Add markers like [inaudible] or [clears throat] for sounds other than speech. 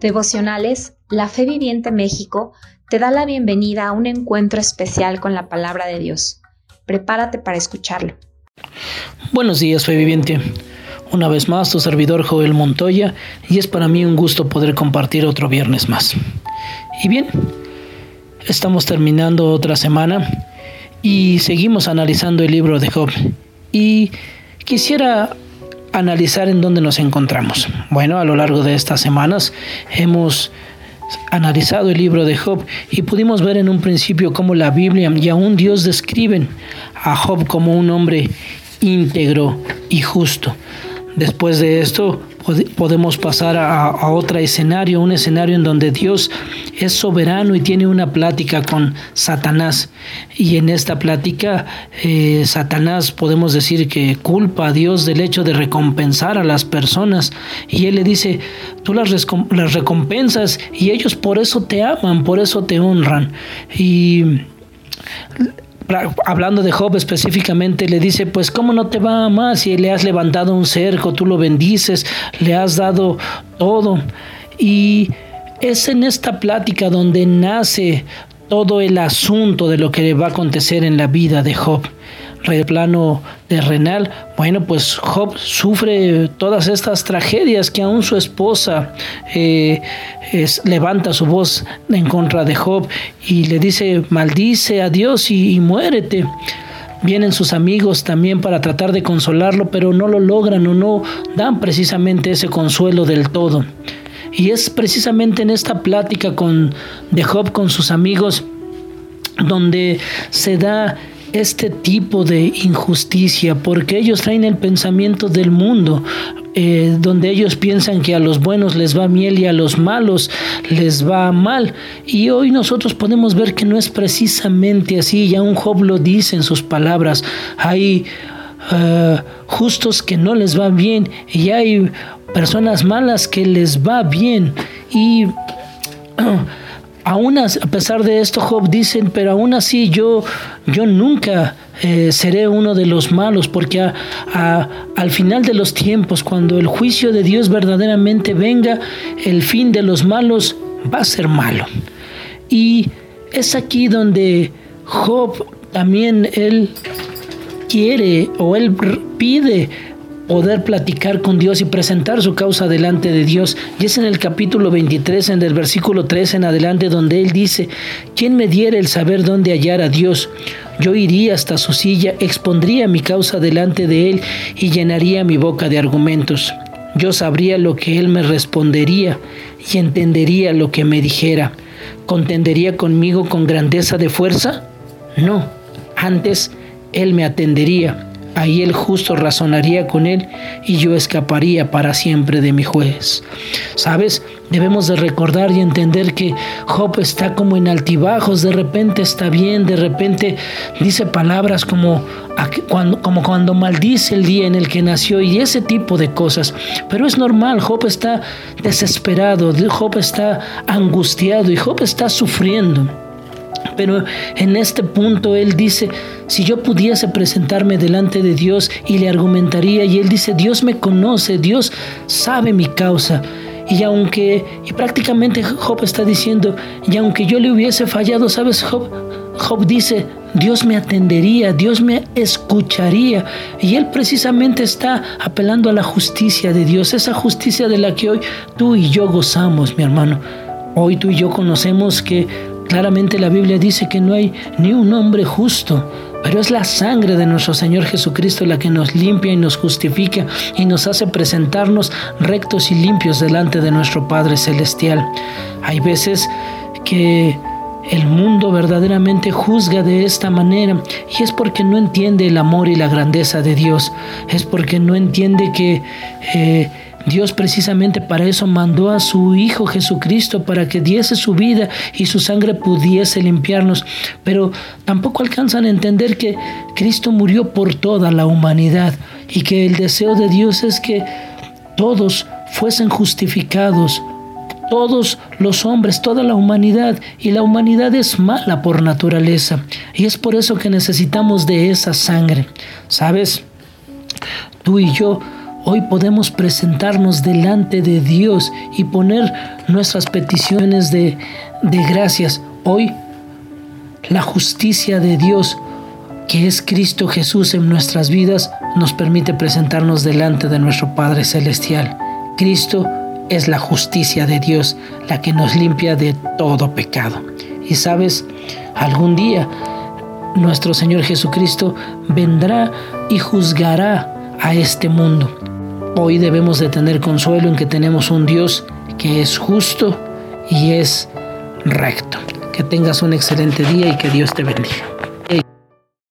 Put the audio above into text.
Devocionales, la Fe Viviente México te da la bienvenida a un encuentro especial con la palabra de Dios. Prepárate para escucharlo. Buenos días, Fe Viviente. Una vez más, tu servidor Joel Montoya, y es para mí un gusto poder compartir otro viernes más. Y bien, estamos terminando otra semana y seguimos analizando el libro de Job. Y quisiera analizar en dónde nos encontramos. Bueno, a lo largo de estas semanas hemos analizado el libro de Job y pudimos ver en un principio cómo la Biblia y aún Dios describen a Job como un hombre íntegro y justo. Después de esto podemos pasar a, otro escenario, un escenario en donde Dios es soberano y tiene una plática con Satanás. Y en esta plática eh, Satanás podemos decir que culpa a Dios del hecho de recompensar a las personas. Y él le dice, tú las, las recompensas y ellos por eso te aman, por eso te honran. Y hablando de Job específicamente, le dice, pues cómo no te va más si le has levantado un cerco, tú lo bendices, le has dado todo. Y es en esta plática donde nace todo el asunto de lo que le va a acontecer en la vida de Job plano terrenal, bueno, pues Job sufre todas estas tragedias que aún su esposa eh, levanta su voz en contra de Job y le dice, maldice a Dios y, muérete. Vienen sus amigos también para tratar de consolarlo, pero no lo logran o no dan precisamente ese consuelo del todo. Y es precisamente en esta plática con, de Job con sus amigos donde se da este tipo de injusticia, porque ellos traen el pensamiento del mundo, eh, donde ellos piensan que a los buenos les va miel y a los malos les va mal. Y hoy nosotros podemos ver que no es precisamente así, ya un Job lo dice en sus palabras, hay eh, justos que no les va bien y hay personas malas que les va bien. Y [clears throat] aún a pesar de esto, Job dicen, pero aún así yo, yo nunca eh, seré uno de los malos, porque al final de los tiempos, cuando el juicio de Dios verdaderamente venga, el fin de los malos va a ser malo. Y es aquí donde Job también él quiere o él pide poder platicar con Dios y presentar su causa delante de Dios. Y es en el capítulo 23, en el versículo 3 en adelante, donde Él dice, ¿quién me diera el saber dónde hallar a Dios? Yo iría hasta su silla, expondría mi causa delante de Él y llenaría mi boca de argumentos. Yo sabría lo que Él me respondería y entendería lo que me dijera. ¿Contendería conmigo con grandeza de fuerza? No, antes Él me atendería Ahí el justo razonaría con él y yo escaparía para siempre de mi juez. ¿Sabes? Debemos de recordar y entender que Job está como en altibajos, de repente está bien, de repente dice palabras como cuando, como cuando maldice el día en el que nació y ese tipo de cosas. Pero es normal, Job está desesperado, Job está angustiado y Job está sufriendo. Pero en este punto él dice, si yo pudiese presentarme delante de Dios y le argumentaría, y él dice, Dios me conoce, Dios sabe mi causa. Y aunque, y prácticamente Job está diciendo, y aunque yo le hubiese fallado, ¿sabes? Job, Job dice, Dios me atendería, Dios me escucharía. Y él precisamente está apelando a la justicia de Dios, esa justicia de la que hoy tú y yo gozamos, mi hermano. Hoy tú y yo conocemos que Claramente la Biblia dice que no hay ni un hombre justo, pero es la sangre de nuestro Señor Jesucristo la que nos limpia y nos justifica y nos hace presentarnos rectos y limpios delante de nuestro Padre Celestial. Hay veces que el mundo verdaderamente juzga de esta manera y es porque no entiende el amor y la grandeza de Dios, es porque no entiende que... Eh, Dios precisamente para eso mandó a su Hijo Jesucristo, para que diese su vida y su sangre pudiese limpiarnos. Pero tampoco alcanzan a entender que Cristo murió por toda la humanidad y que el deseo de Dios es que todos fuesen justificados, todos los hombres, toda la humanidad, y la humanidad es mala por naturaleza, y es por eso que necesitamos de esa sangre. ¿Sabes? Tú y yo Hoy podemos presentarnos delante de Dios y poner nuestras peticiones de, de gracias. Hoy la justicia de Dios, que es Cristo Jesús en nuestras vidas, nos permite presentarnos delante de nuestro Padre Celestial. Cristo es la justicia de Dios, la que nos limpia de todo pecado. Y sabes, algún día nuestro Señor Jesucristo vendrá y juzgará a este mundo. Hoy debemos de tener consuelo en que tenemos un Dios que es justo y es recto. Que tengas un excelente día y que Dios te bendiga.